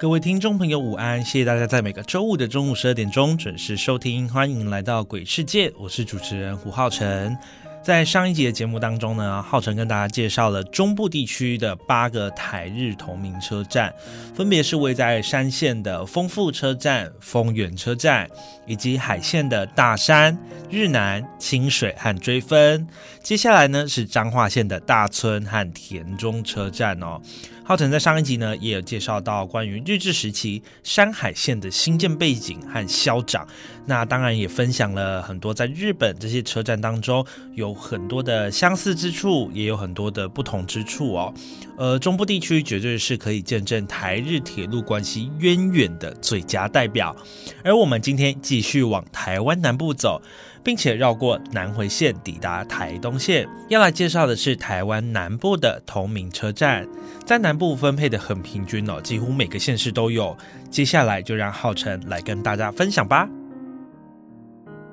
各位听众朋友，午安！谢谢大家在每个周五的中午十二点钟准时收听，欢迎来到鬼世界，我是主持人胡浩辰。在上一集的节目当中呢，浩辰跟大家介绍了中部地区的八个台日同名车站，分别是位在山线的丰富车站、丰原车站，以及海线的大山、日南、清水和追分。接下来呢是彰化县的大村和田中车站哦。浩辰在上一集呢，也有介绍到关于日治时期山海线的新建背景和消长。那当然也分享了很多在日本这些车站当中有很多的相似之处，也有很多的不同之处哦。呃，中部地区绝对是可以见证台日铁路关系渊源的最佳代表。而我们今天继续往台湾南部走。并且绕过南回线抵达台东线，要来介绍的是台湾南部的同名车站，在南部分配的很平均哦，几乎每个县市都有。接下来就让浩辰来跟大家分享吧。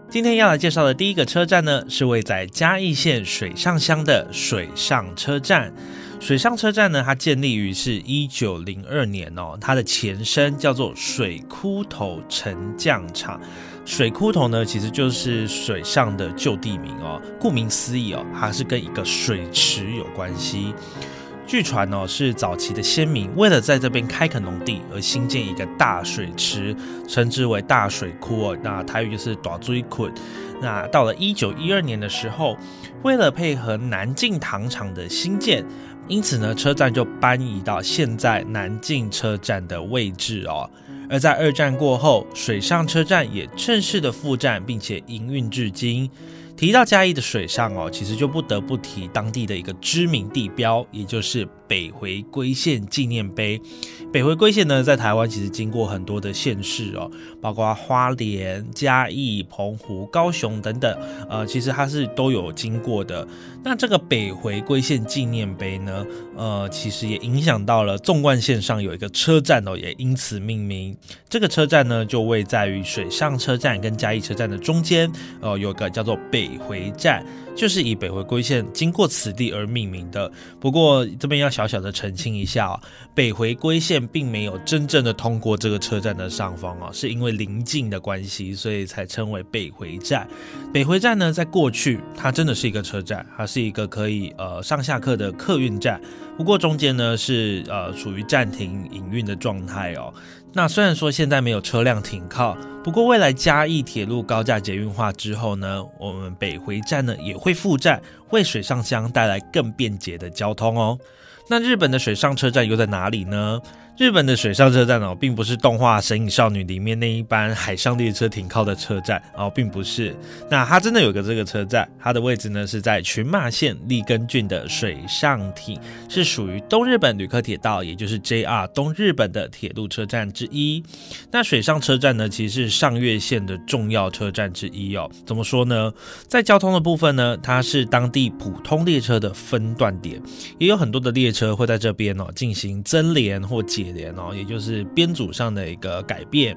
今天要来介绍的第一个车站呢，是位在嘉义县水上乡的水上车站。水上车站呢，它建立于是一九零二年哦，它的前身叫做水枯头沉降场。水枯头呢，其实就是水上的旧地名哦。顾名思义哦，它是跟一个水池有关系。据传哦，是早期的先民为了在这边开垦农地而新建一个大水池，称之为大水库哦。那台语就是大水库。那到了一九一二年的时候，为了配合南靖糖厂的新建，因此呢，车站就搬移到现在南靖车站的位置哦。而在二战过后，水上车站也正式的复站，并且营运至今。提到嘉义的水上哦，其实就不得不提当地的一个知名地标，也就是北回归线纪念碑。北回归线呢，在台湾其实经过很多的县市哦，包括花莲、嘉义、澎湖、高雄等等，呃，其实它是都有经过的。那这个北回归线纪念碑呢，呃，其实也影响到了纵贯线上有一个车站哦，也因此命名。这个车站呢，就位在于水上车站跟嘉义车站的中间，呃，有个叫做北回站。就是以北回归线经过此地而命名的。不过这边要小小的澄清一下哦，北回归线并没有真正的通过这个车站的上方哦，是因为临近的关系，所以才称为北回站。北回站呢，在过去它真的是一个车站，它是一个可以呃上下客的客运站。不过中间呢是呃处于暂停营运的状态哦。那虽然说现在没有车辆停靠，不过未来嘉义铁路高架捷运化之后呢，我们北回站呢也会复站，为水上乡带来更便捷的交通哦。那日本的水上车站又在哪里呢？日本的水上车站哦，并不是动画《神隐少女》里面那一班海上列车停靠的车站哦，并不是。那它真的有个这个车站，它的位置呢是在群马县立根郡的水上町，是属于东日本旅客铁道，也就是 JR 东日本的铁路车站之一。那水上车站呢，其实是上越线的重要车站之一哦。怎么说呢？在交通的部分呢，它是当地普通列车的分段点，也有很多的列车会在这边哦进行增联或解。联哦，也就是编组上的一个改变。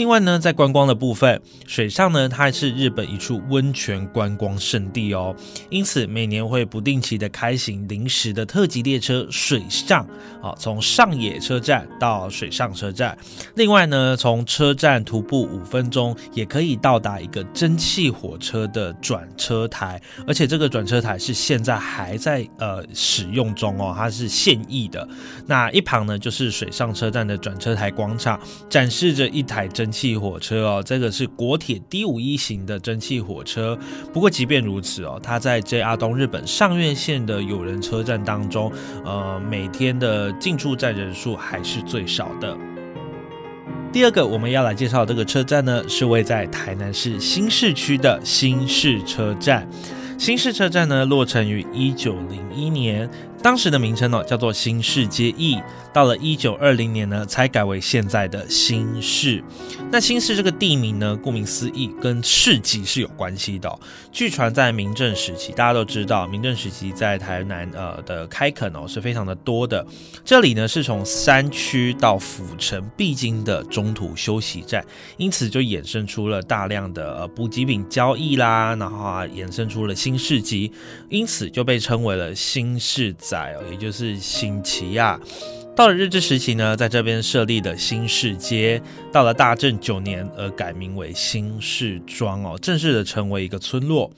另外呢，在观光的部分，水上呢它是日本一处温泉观光胜地哦，因此每年会不定期的开行临时的特级列车水上，啊，从上野车站到水上车站。另外呢，从车站徒步五分钟也可以到达一个蒸汽火车的转车台，而且这个转车台是现在还在呃使用中哦，它是现役的。那一旁呢就是。水上车站的转车台广场，展示着一台蒸汽火车哦，这个是国铁 D 五一型的蒸汽火车。不过即便如此哦，它在 JR 东日本上越线的有人车站当中，呃，每天的进出站人数还是最少的。第二个我们要来介绍这个车站呢，是位在台南市新市区的新市车站。新市车站呢，落成于一九零一年。当时的名称呢叫做新市街驿，到了一九二零年呢才改为现在的新市。那新市这个地名呢，顾名思义，跟市集是有关系的。据传在明正时期，大家都知道，明正时期在台南呃的开垦哦是非常的多的。这里呢是从山区到府城必经的中途休息站，因此就衍生出了大量的呃补给品交易啦，然后啊衍生出了新市集，因此就被称为了新市。在，也就是新奇亚。到了日治时期呢，在这边设立的新市街。到了大正九年，而改名为新市庄哦，正式的成为一个村落。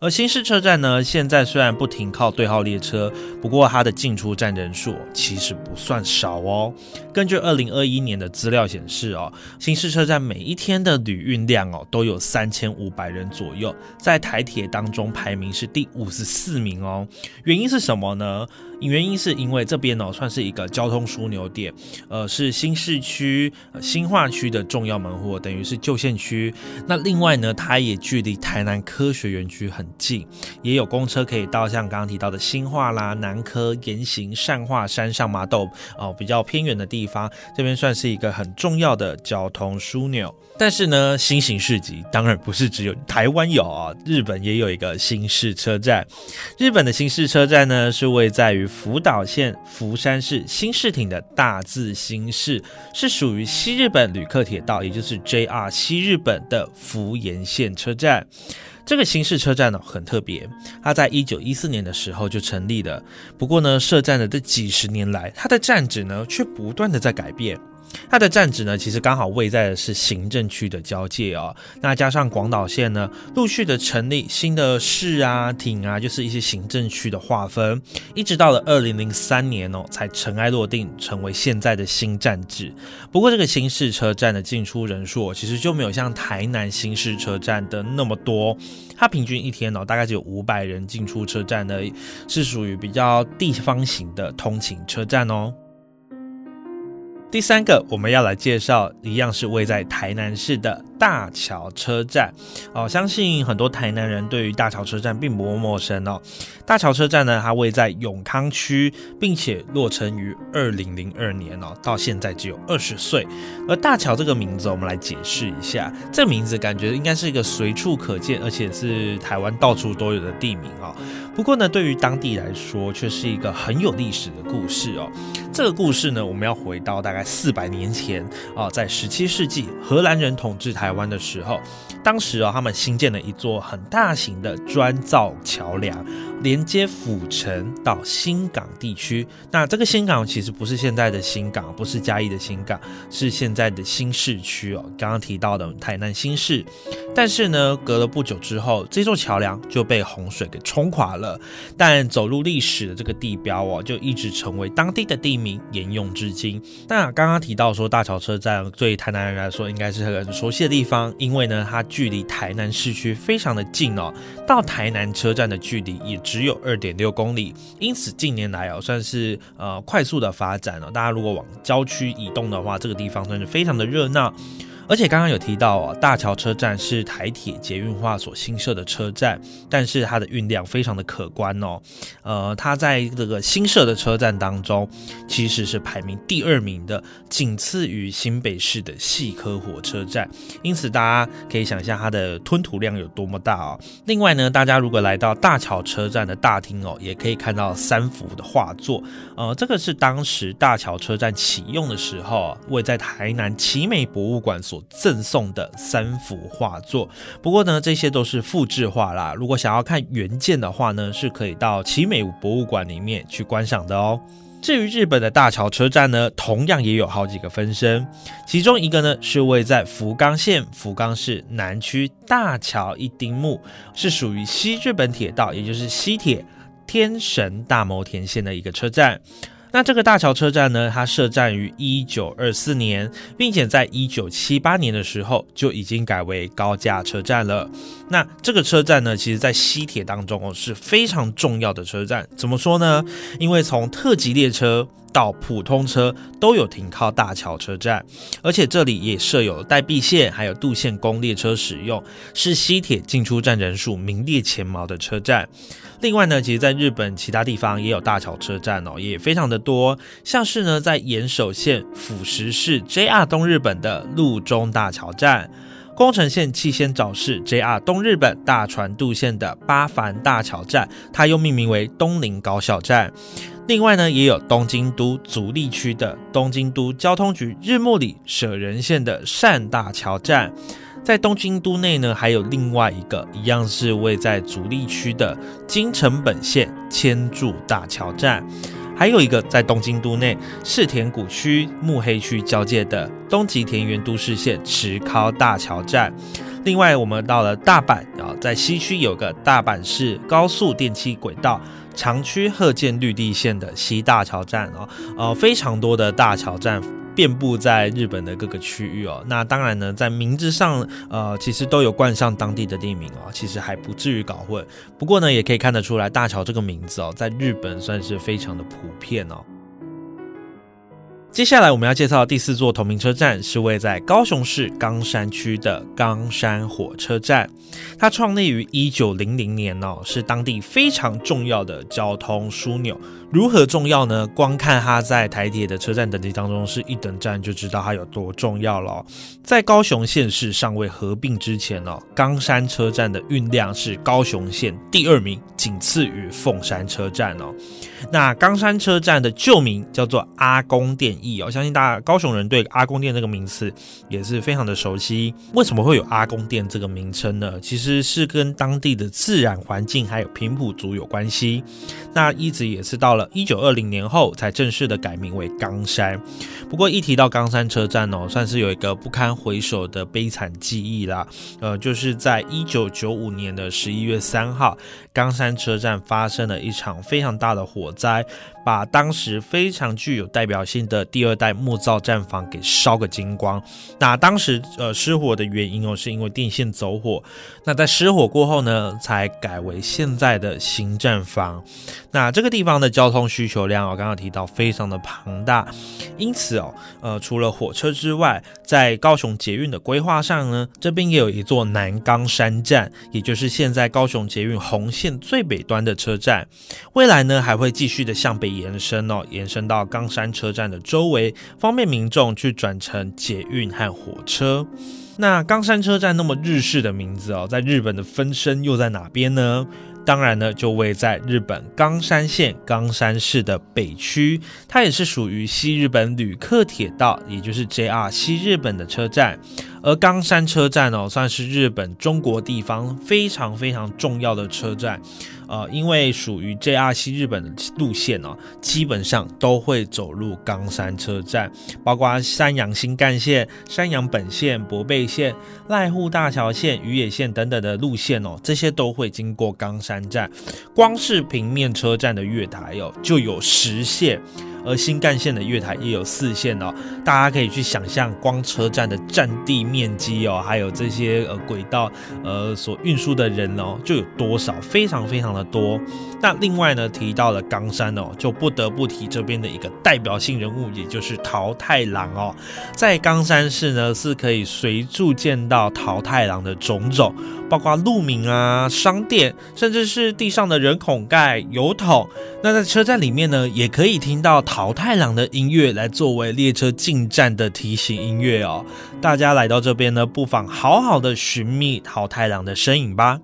而新市车站呢，现在虽然不停靠对号列车，不过它的进出站人数其实不算少哦。根据二零二一年的资料显示哦，新市车站每一天的旅运量哦都有三千五百人左右，在台铁当中排名是第五十四名哦。原因是什么呢？原因是因为这边哦算是一个交通枢纽点，呃，是新市区、新化区的重要门户，等于是旧县区。那另外呢，它也距离台南科学园区很。近也有公车可以到，像刚刚提到的新化啦、南科、沿行善化、山上麻豆哦，比较偏远的地方，这边算是一个很重要的交通枢纽。但是呢，新型市集当然不是只有台湾有啊，日本也有一个新市车站。日本的新市车站呢，是位在于福岛县福山市新市町的大字新市，是属于西日本旅客铁道，也就是 JR 西日本的福岩线车站。这个新市车站呢很特别，它在一九一四年的时候就成立了。不过呢，设站的这几十年来，它的站址呢却不断的在改变。它的站址呢，其实刚好位在的是行政区的交界哦。那加上广岛县呢，陆续的成立新的市啊、町啊，就是一些行政区的划分，一直到了二零零三年哦，才尘埃落定，成为现在的新站址。不过这个新市车站的进出人数，其实就没有像台南新市车站的那么多。它平均一天哦，大概只有五百人进出车站的，是属于比较地方型的通勤车站哦。第三个，我们要来介绍，一样是位在台南市的。大桥车站哦，相信很多台南人对于大桥车站并不陌生哦。大桥车站呢，它位在永康区，并且落成于二零零二年哦，到现在只有二十岁。而大桥这个名字，我们来解释一下，这名字感觉应该是一个随处可见，而且是台湾到处都有的地名哦。不过呢，对于当地来说，却是一个很有历史的故事哦。这个故事呢，我们要回到大概四百年前啊，在十七世纪，荷兰人统治台。台湾的时候，当时啊，他们新建了一座很大型的砖造桥梁。连接府城到新港地区，那这个新港其实不是现在的新港，不是嘉义的新港，是现在的新市区哦。刚刚提到的台南新市，但是呢，隔了不久之后，这座桥梁就被洪水给冲垮了。但走入历史的这个地标哦，就一直成为当地的地名，沿用至今。那刚刚提到说大桥车站对台南人来说应该是很熟悉的地地方，因为呢，它距离台南市区非常的近哦，到台南车站的距离也。只有二点六公里，因此近年来哦算是呃快速的发展了。大家如果往郊区移动的话，这个地方算是非常的热闹。而且刚刚有提到哦，大桥车站是台铁捷运化所新设的车站，但是它的运量非常的可观哦。呃，它在这个新设的车站当中，其实是排名第二名的，仅次于新北市的细科火车站。因此大家可以想象它的吞吐量有多么大哦。另外呢，大家如果来到大桥车站的大厅哦，也可以看到三幅的画作。呃，这个是当时大桥车站启用的时候，位在台南奇美博物馆所。赠送的三幅画作，不过呢，这些都是复制画啦。如果想要看原件的话呢，是可以到奇美博物馆里面去观赏的哦。至于日本的大桥车站呢，同样也有好几个分身，其中一个呢是位在福冈县福冈市南区大桥一丁目，是属于西日本铁道，也就是西铁天神大牟田线的一个车站。那这个大桥车站呢，它设站于一九二四年，并且在一九七八年的时候就已经改为高架车站了。那这个车站呢，其实在西铁当中哦是非常重要的车站。怎么说呢？因为从特急列车到普通车都有停靠大桥车站，而且这里也设有代币线还有渡线公列车使用，是西铁进出站人数名列前茅的车站。另外呢，其实在日本其他地方也有大桥车站哦，也非常的多，像是呢在岩手县富石市 JR 东日本的路中大桥站。宫城县气仙沼市 JR 东日本大船渡线的八幡大桥站，它又命名为东林高校站。另外呢，也有东京都足利区的东京都交通局日暮里舍人线的善大桥站。在东京都内呢，还有另外一个一样是位在足利区的京成本线千柱大桥站。还有一个在东京都内世田谷区目黑区交界的东极田园都市线池尻大桥站。另外，我们到了大阪啊，在西区有个大阪市高速电气轨道长区鹤见绿地线的西大桥站啊，呃，非常多的大桥站。遍布在日本的各个区域哦，那当然呢，在名字上，呃，其实都有冠上当地的地名哦，其实还不至于搞混。不过呢，也可以看得出来，大桥这个名字哦，在日本算是非常的普遍哦。接下来我们要介绍第四座同名车站是位在高雄市冈山区的冈山火车站，它创立于一九零零年哦，是当地非常重要的交通枢纽。如何重要呢？光看它在台铁的车站等级当中是一等站，就知道它有多重要了。在高雄县市尚未合并之前哦，冈山车站的运量是高雄县第二名，仅次于凤山车站哦。那冈山车站的旧名叫做阿公店驿哦，相信大家高雄人对阿公店这个名词也是非常的熟悉。为什么会有阿公店这个名称呢？其实是跟当地的自然环境还有平埔族有关系。那一直也是到了一九二零年后才正式的改名为冈山。不过一提到冈山车站哦，算是有一个不堪回首的悲惨记忆啦。呃，就是在一九九五年的十一月三号，冈山车站发生了一场非常大的火灾。把当时非常具有代表性的第二代木造站房给烧个精光。那当时呃失火的原因哦，是因为电线走火。那在失火过后呢，才改为现在的新站房。那这个地方的交通需求量，我刚刚提到非常的庞大，因此哦，呃，除了火车之外，在高雄捷运的规划上呢，这边也有一座南冈山站，也就是现在高雄捷运红线最北端的车站。未来呢，还会继续的向北。延伸哦，延伸到冈山车站的周围，方便民众去转乘捷运和火车。那冈山车站那么日式的名字哦，在日本的分身又在哪边呢？当然呢，就位在日本冈山县冈山市的北区，它也是属于西日本旅客铁道，也就是 JR 西日本的车站。而冈山车站哦，算是日本中国地方非常非常重要的车站。呃，因为属于 JR 西日本的路线哦，基本上都会走入冈山车站，包括山阳新干线、山阳本线、博贝线、濑户大桥线、宇野线等等的路线哦，这些都会经过冈山站。光是平面车站的月台哦，就有十线。而新干线的月台也有四线哦，大家可以去想象，光车站的占地面积哦，还有这些呃轨道呃所运输的人哦，就有多少，非常非常的多。那另外呢，提到了冈山哦，就不得不提这边的一个代表性人物，也就是桃太郎哦。在冈山市呢，是可以随处见到桃太郎的种种，包括路名啊、商店，甚至是地上的人孔盖、油桶。那在车站里面呢，也可以听到桃太郎的音乐，来作为列车进站的提醒音乐哦。大家来到这边呢，不妨好好的寻觅桃太郎的身影吧。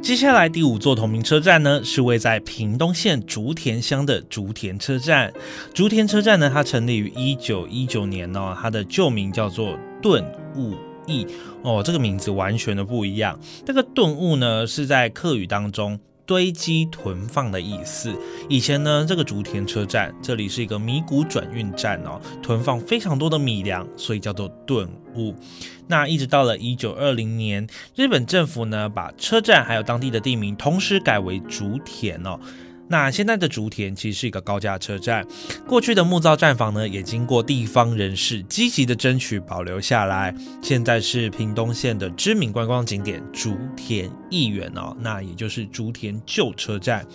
接下来第五座同名车站呢，是位在屏东县竹田乡的竹田车站。竹田车站呢，它成立于一九一九年哦，它的旧名叫做顿悟驿哦，这个名字完全的不一样。这个顿悟呢，是在客语当中。堆积囤放的意思。以前呢，这个竹田车站这里是一个米谷转运站哦，囤放非常多的米粮，所以叫做顿物。那一直到了一九二零年，日本政府呢把车站还有当地的地名同时改为竹田哦。那现在的竹田其实是一个高架车站，过去的木造站房呢，也经过地方人士积极的争取保留下来，现在是屏东县的知名观光景点竹田义园哦，那也就是竹田旧车站。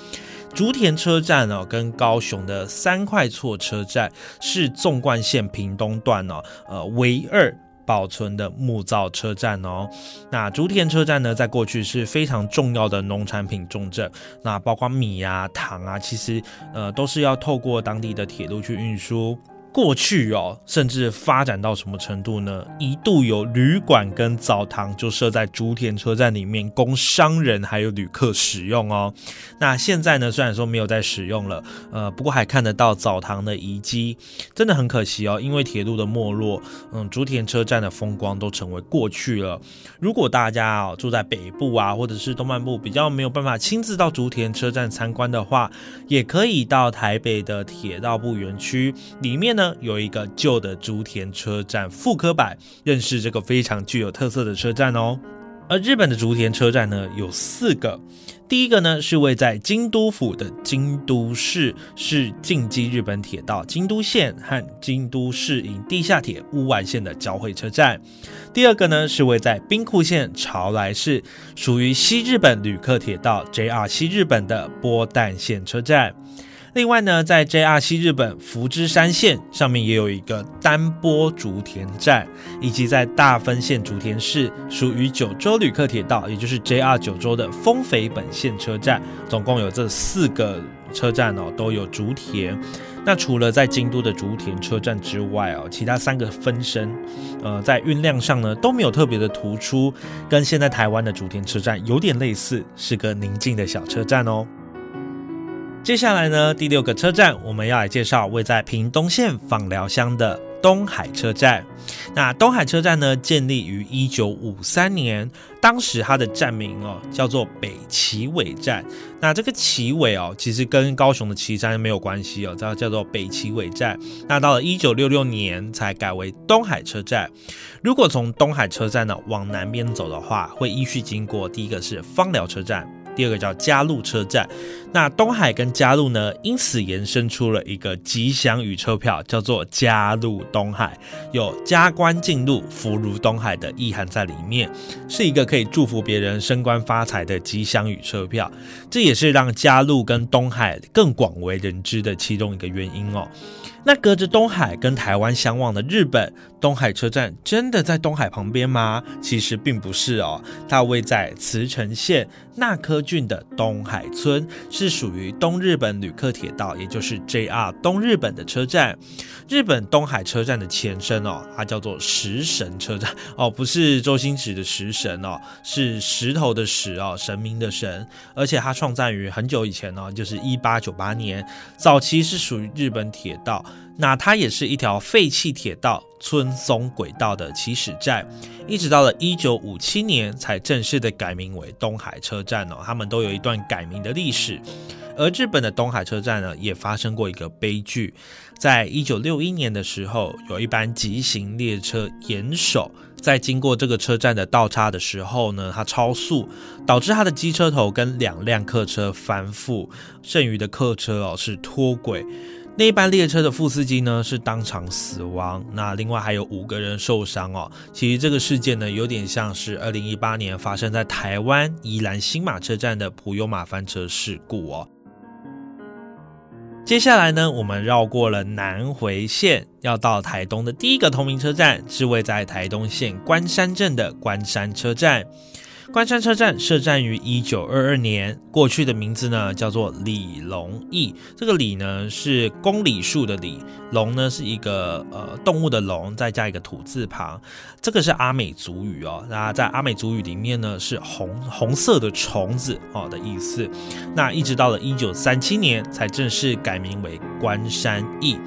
竹田车站哦，跟高雄的三块厝车站是纵贯线屏东段哦，呃，唯二。保存的木造车站哦，那竹田车站呢，在过去是非常重要的农产品重镇，那包括米啊、糖啊，其实呃都是要透过当地的铁路去运输。过去哦，甚至发展到什么程度呢？一度有旅馆跟澡堂就设在竹田车站里面，供商人还有旅客使用哦。那现在呢，虽然说没有在使用了，呃，不过还看得到澡堂的遗迹，真的很可惜哦。因为铁路的没落，嗯，竹田车站的风光都成为过去了。如果大家哦住在北部啊，或者是东半部，比较没有办法亲自到竹田车站参观的话，也可以到台北的铁道部园区里面呢。有一个旧的竹田车站复刻版，认识这个非常具有特色的车站哦。而日本的竹田车站呢，有四个。第一个呢是位在京都府的京都市，是近畿日本铁道京都线和京都市营地下铁乌丸线的交汇车站。第二个呢是位在兵库县朝来市，属于西日本旅客铁道 JR 西日本的波旦线车站。另外呢，在 JR 西日本福知山线上面也有一个单波竹田站，以及在大分县竹田市属于九州旅客铁道，也就是 JR 九州的丰肥本线车站，总共有这四个车站哦，都有竹田。那除了在京都的竹田车站之外哦，其他三个分身，呃，在运量上呢都没有特别的突出，跟现在台湾的竹田车站有点类似，是个宁静的小车站哦。接下来呢，第六个车站我们要来介绍位在屏东县访寮乡的东海车站。那东海车站呢，建立于一九五三年，当时它的站名哦叫做北旗尾站。那这个旗尾哦，其实跟高雄的旗山没有关系哦，叫叫做北旗尾站。那到了一九六六年才改为东海车站。如果从东海车站呢往南边走的话，会依序经过第一个是芳寮车站。第二个叫嘉路车站，那东海跟嘉路呢，因此延伸出了一个吉祥语车票，叫做嘉路东海，有加官进禄、福如东海的意涵在里面，是一个可以祝福别人升官发财的吉祥语车票。这也是让嘉路跟东海更广为人知的其中一个原因哦。那隔着东海跟台湾相望的日本东海车站，真的在东海旁边吗？其实并不是哦，它位在茨城县那珂郡的东海村，是属于东日本旅客铁道，也就是 JR 东日本的车站。日本东海车站的前身哦，它叫做石神车站哦，不是周星驰的石神哦，是石头的石哦，神明的神。而且它创站于很久以前哦，就是一八九八年，早期是属于日本铁道。那它也是一条废弃铁道村松轨道的起始站，一直到了一九五七年才正式的改名为东海车站哦。他们都有一段改名的历史。而日本的东海车站呢，也发生过一个悲剧，在一九六一年的时候，有一班急行列车严守，在经过这个车站的道岔的时候呢，它超速，导致它的机车头跟两辆客车翻覆，剩余的客车哦是脱轨。那一班列车的副司机呢是当场死亡，那另外还有五个人受伤哦。其实这个事件呢有点像是二零一八年发生在台湾宜兰新马车站的普悠马翻车事故哦。接下来呢，我们绕过了南回线，要到台东的第一个同名车站是位在台东县关山镇的关山车站。关山车站设站于一九二二年，过去的名字呢叫做李龙驿。这个李呢是公里数的李，龙呢是一个呃动物的龙，再加一个土字旁。这个是阿美族语哦，那在阿美族语里面呢是红红色的虫子哦的意思。那一直到了一九三七年才正式改名为关山驿。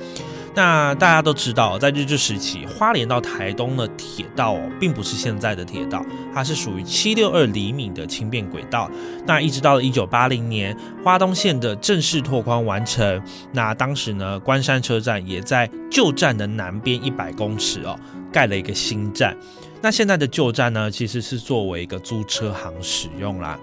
那大家都知道，在日治时期，花莲到台东的铁道哦，并不是现在的铁道，它是属于七六二厘米的轻便轨道。那一直到了一九八零年，花东线的正式拓宽完成，那当时呢，关山车站也在旧站的南边一百公尺哦，盖了一个新站。那现在的旧站呢，其实是作为一个租车行使用啦。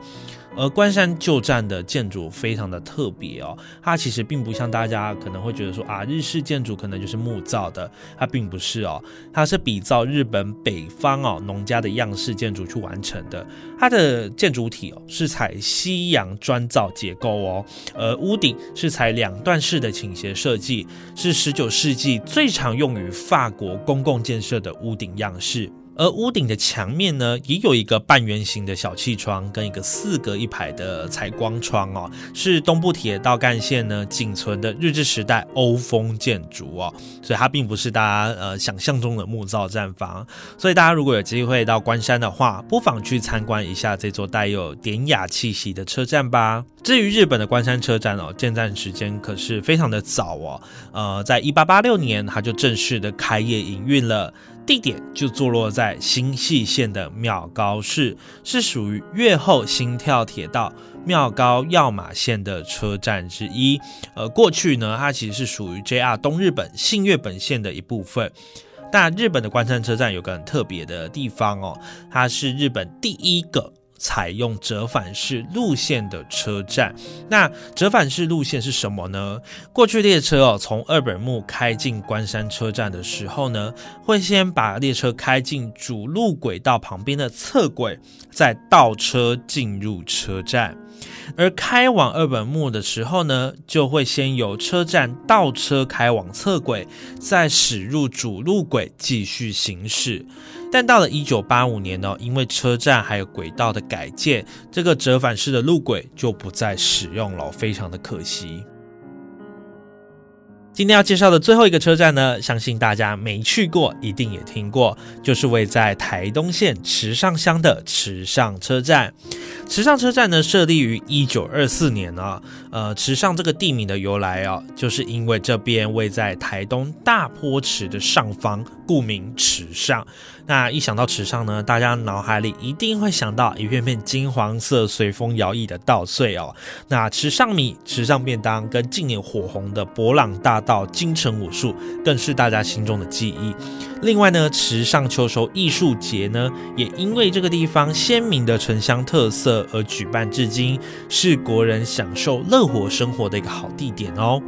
而关山旧站的建筑非常的特别哦，它其实并不像大家可能会觉得说啊，日式建筑可能就是木造的，它并不是哦，它是比照日本北方哦农家的样式建筑去完成的。它的建筑体哦是采西洋砖造结构哦，而屋顶是采两段式的倾斜设计，是十九世纪最常用于法国公共建设的屋顶样式。而屋顶的墙面呢，也有一个半圆形的小气窗，跟一个四格一排的采光窗哦，是东部铁道干线呢仅存的日治时代欧风建筑哦，所以它并不是大家呃想象中的木造站房。所以大家如果有机会到关山的话，不妨去参观一下这座带有典雅气息的车站吧。至于日本的关山车站哦，建站时间可是非常的早哦，呃，在一八八六年它就正式的开业营运了。地点就坐落在新细线的妙高市，是属于越后心跳铁道妙高要马线的车站之一。呃，过去呢，它其实是属于 JR 东日本信越本线的一部分。那日本的关山车站有个很特别的地方哦，它是日本第一个。采用折返式路线的车站，那折返式路线是什么呢？过去列车哦，从二本木开进关山车站的时候呢，会先把列车开进主路轨道旁边的侧轨，再倒车进入车站。而开往二本木的时候呢，就会先由车站倒车开往侧轨，再驶入主路轨继续行驶。但到了一九八五年呢，因为车站还有轨道的改建，这个折返式的路轨就不再使用了，非常的可惜。今天要介绍的最后一个车站呢，相信大家没去过，一定也听过，就是位在台东县池上乡的池上车站。池上车站呢，设立于一九二四年啊。呃，池上这个地名的由来啊，就是因为这边位在台东大坡池的上方，故名池上。那一想到池上呢，大家脑海里一定会想到一片片金黄色、随风摇曳的稻穗哦。那池上米、池上便当跟近年火红的博朗大到京城武术，更是大家心中的记忆。另外呢，池上秋收艺术节呢，也因为这个地方鲜明的城乡特色而举办至今，是国人享受乐活生活的一个好地点哦。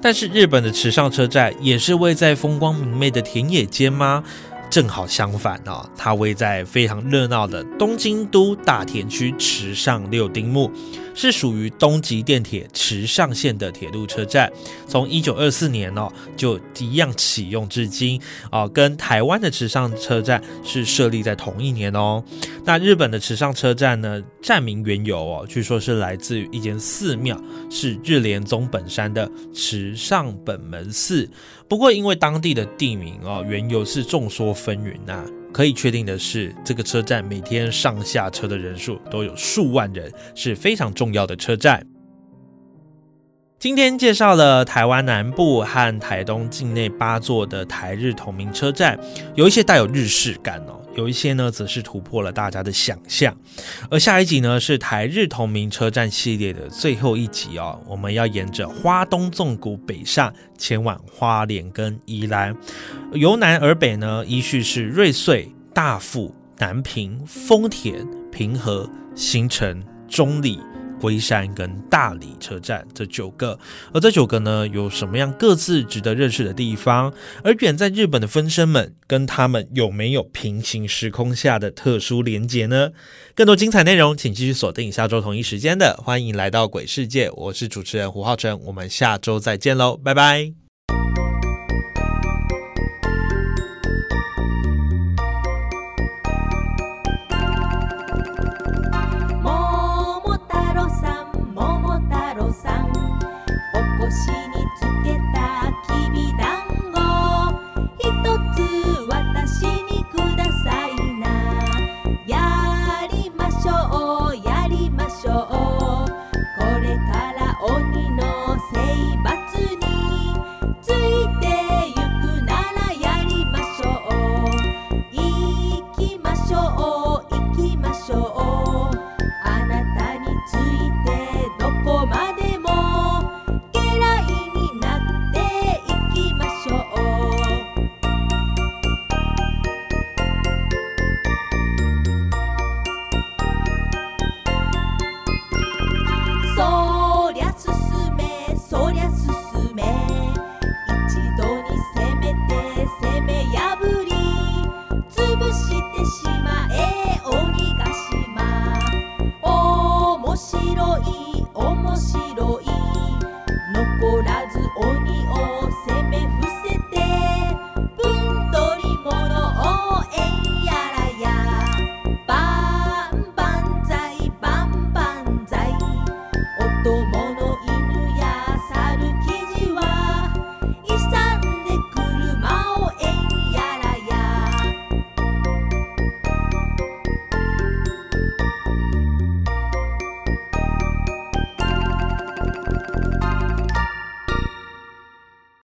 但是日本的池上车站也是位在风光明媚的田野间吗？正好相反哦，它位在非常热闹的东京都大田区池上六丁目。是属于东极电铁池上线的铁路车站，从一九二四年哦就一样启用至今哦，跟台湾的池上车站是设立在同一年哦。那日本的池上车站呢，站名缘由哦，据说是来自于一间寺庙，是日莲宗本山的池上本门寺。不过因为当地的地名哦，缘由是众说纷纭呐。可以确定的是，这个车站每天上下车的人数都有数万人，是非常重要的车站。今天介绍了台湾南部和台东境内八座的台日同名车站，有一些带有日式感哦，有一些呢则是突破了大家的想象。而下一集呢是台日同名车站系列的最后一集哦，我们要沿着花东纵谷北上，前往花莲跟宜兰。由南而北呢，依序是瑞穗、大富、南平、丰田、平和、新城、中里。龟山跟大理车站这九个，而这九个呢，有什么样各自值得认识的地方？而远在日本的分身们，跟他们有没有平行时空下的特殊连结呢？更多精彩内容，请继续锁定下周同一时间的《欢迎来到鬼世界》，我是主持人胡浩辰，我们下周再见喽，拜拜。